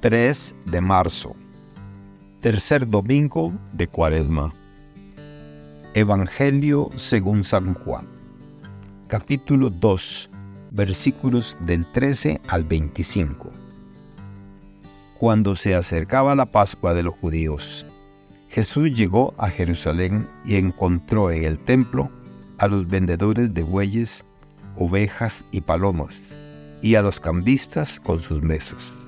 3 de marzo, tercer domingo de Cuaresma. Evangelio según San Juan, capítulo 2, versículos del 13 al 25. Cuando se acercaba la Pascua de los judíos, Jesús llegó a Jerusalén y encontró en el templo a los vendedores de bueyes, ovejas y palomas, y a los cambistas con sus mesas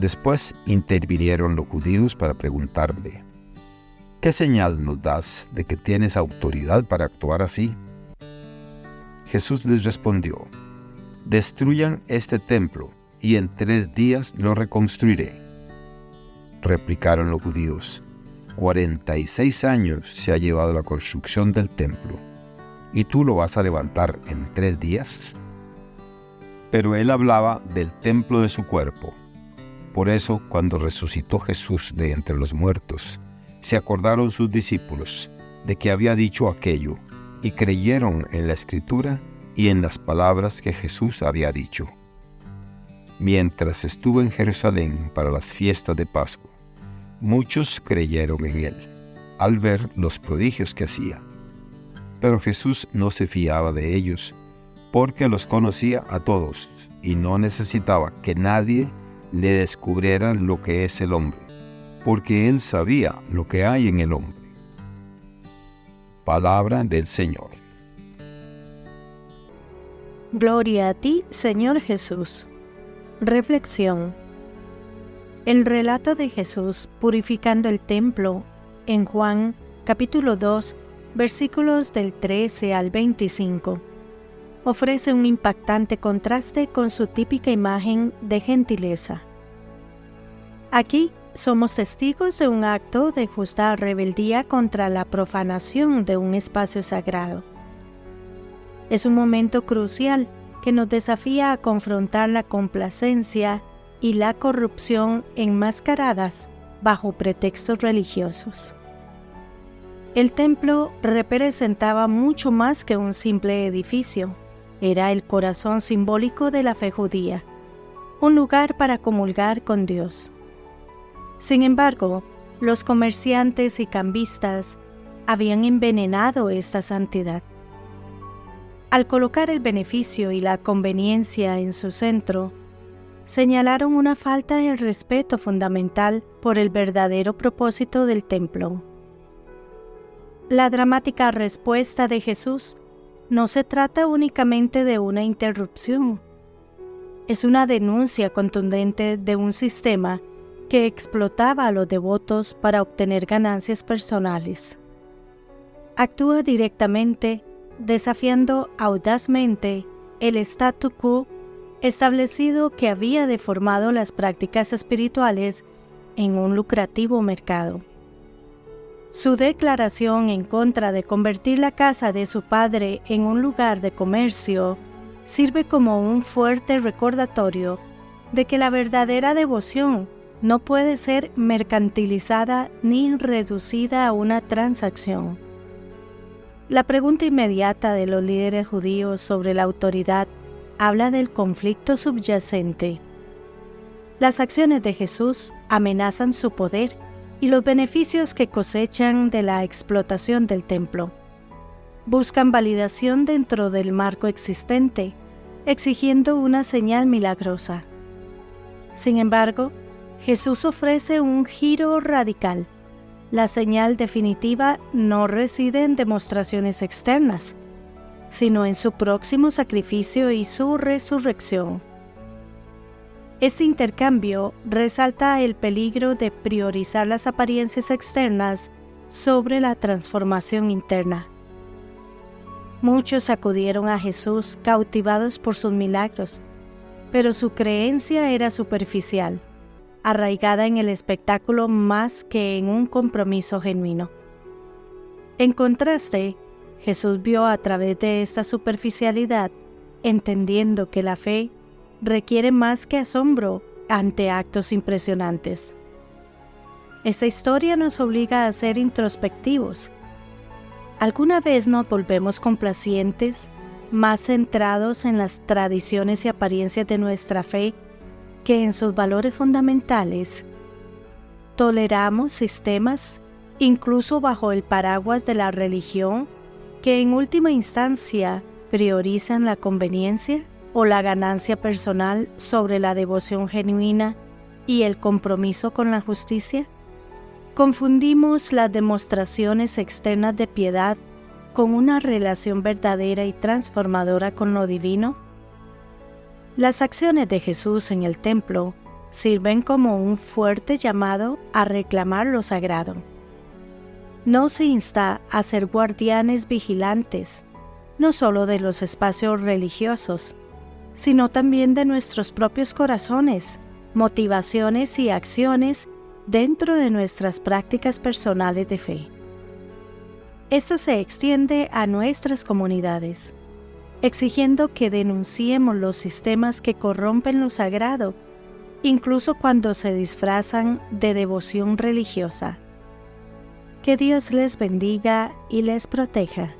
Después intervinieron los judíos para preguntarle, ¿qué señal nos das de que tienes autoridad para actuar así? Jesús les respondió, destruyan este templo y en tres días lo reconstruiré. Replicaron los judíos, 46 años se ha llevado la construcción del templo, ¿y tú lo vas a levantar en tres días? Pero él hablaba del templo de su cuerpo. Por eso, cuando resucitó Jesús de entre los muertos, se acordaron sus discípulos de que había dicho aquello y creyeron en la escritura y en las palabras que Jesús había dicho. Mientras estuvo en Jerusalén para las fiestas de Pascua, muchos creyeron en él al ver los prodigios que hacía. Pero Jesús no se fiaba de ellos porque los conocía a todos y no necesitaba que nadie le descubrieran lo que es el hombre, porque él sabía lo que hay en el hombre. Palabra del Señor. Gloria a ti, Señor Jesús. Reflexión. El relato de Jesús purificando el templo en Juan capítulo 2 versículos del 13 al 25 ofrece un impactante contraste con su típica imagen de gentileza. Aquí somos testigos de un acto de justa rebeldía contra la profanación de un espacio sagrado. Es un momento crucial que nos desafía a confrontar la complacencia y la corrupción enmascaradas bajo pretextos religiosos. El templo representaba mucho más que un simple edificio era el corazón simbólico de la fe judía, un lugar para comulgar con Dios. Sin embargo, los comerciantes y cambistas habían envenenado esta santidad. Al colocar el beneficio y la conveniencia en su centro, señalaron una falta de respeto fundamental por el verdadero propósito del templo. La dramática respuesta de Jesús no se trata únicamente de una interrupción. Es una denuncia contundente de un sistema que explotaba a los devotos para obtener ganancias personales. Actúa directamente desafiando audazmente el statu quo establecido que había deformado las prácticas espirituales en un lucrativo mercado. Su declaración en contra de convertir la casa de su padre en un lugar de comercio sirve como un fuerte recordatorio de que la verdadera devoción no puede ser mercantilizada ni reducida a una transacción. La pregunta inmediata de los líderes judíos sobre la autoridad habla del conflicto subyacente. Las acciones de Jesús amenazan su poder y los beneficios que cosechan de la explotación del templo. Buscan validación dentro del marco existente, exigiendo una señal milagrosa. Sin embargo, Jesús ofrece un giro radical. La señal definitiva no reside en demostraciones externas, sino en su próximo sacrificio y su resurrección. Este intercambio resalta el peligro de priorizar las apariencias externas sobre la transformación interna. Muchos acudieron a Jesús cautivados por sus milagros, pero su creencia era superficial, arraigada en el espectáculo más que en un compromiso genuino. En contraste, Jesús vio a través de esta superficialidad, entendiendo que la fe requiere más que asombro ante actos impresionantes. Esta historia nos obliga a ser introspectivos. ¿Alguna vez nos volvemos complacientes, más centrados en las tradiciones y apariencias de nuestra fe que en sus valores fundamentales? ¿Toleramos sistemas, incluso bajo el paraguas de la religión, que en última instancia priorizan la conveniencia o la ganancia personal sobre la devoción genuina y el compromiso con la justicia? Confundimos las demostraciones externas de piedad con una relación verdadera y transformadora con lo divino? Las acciones de Jesús en el templo sirven como un fuerte llamado a reclamar lo sagrado. No se insta a ser guardianes vigilantes, no solo de los espacios religiosos, sino también de nuestros propios corazones, motivaciones y acciones dentro de nuestras prácticas personales de fe. Esto se extiende a nuestras comunidades, exigiendo que denunciemos los sistemas que corrompen lo sagrado, incluso cuando se disfrazan de devoción religiosa. Que Dios les bendiga y les proteja.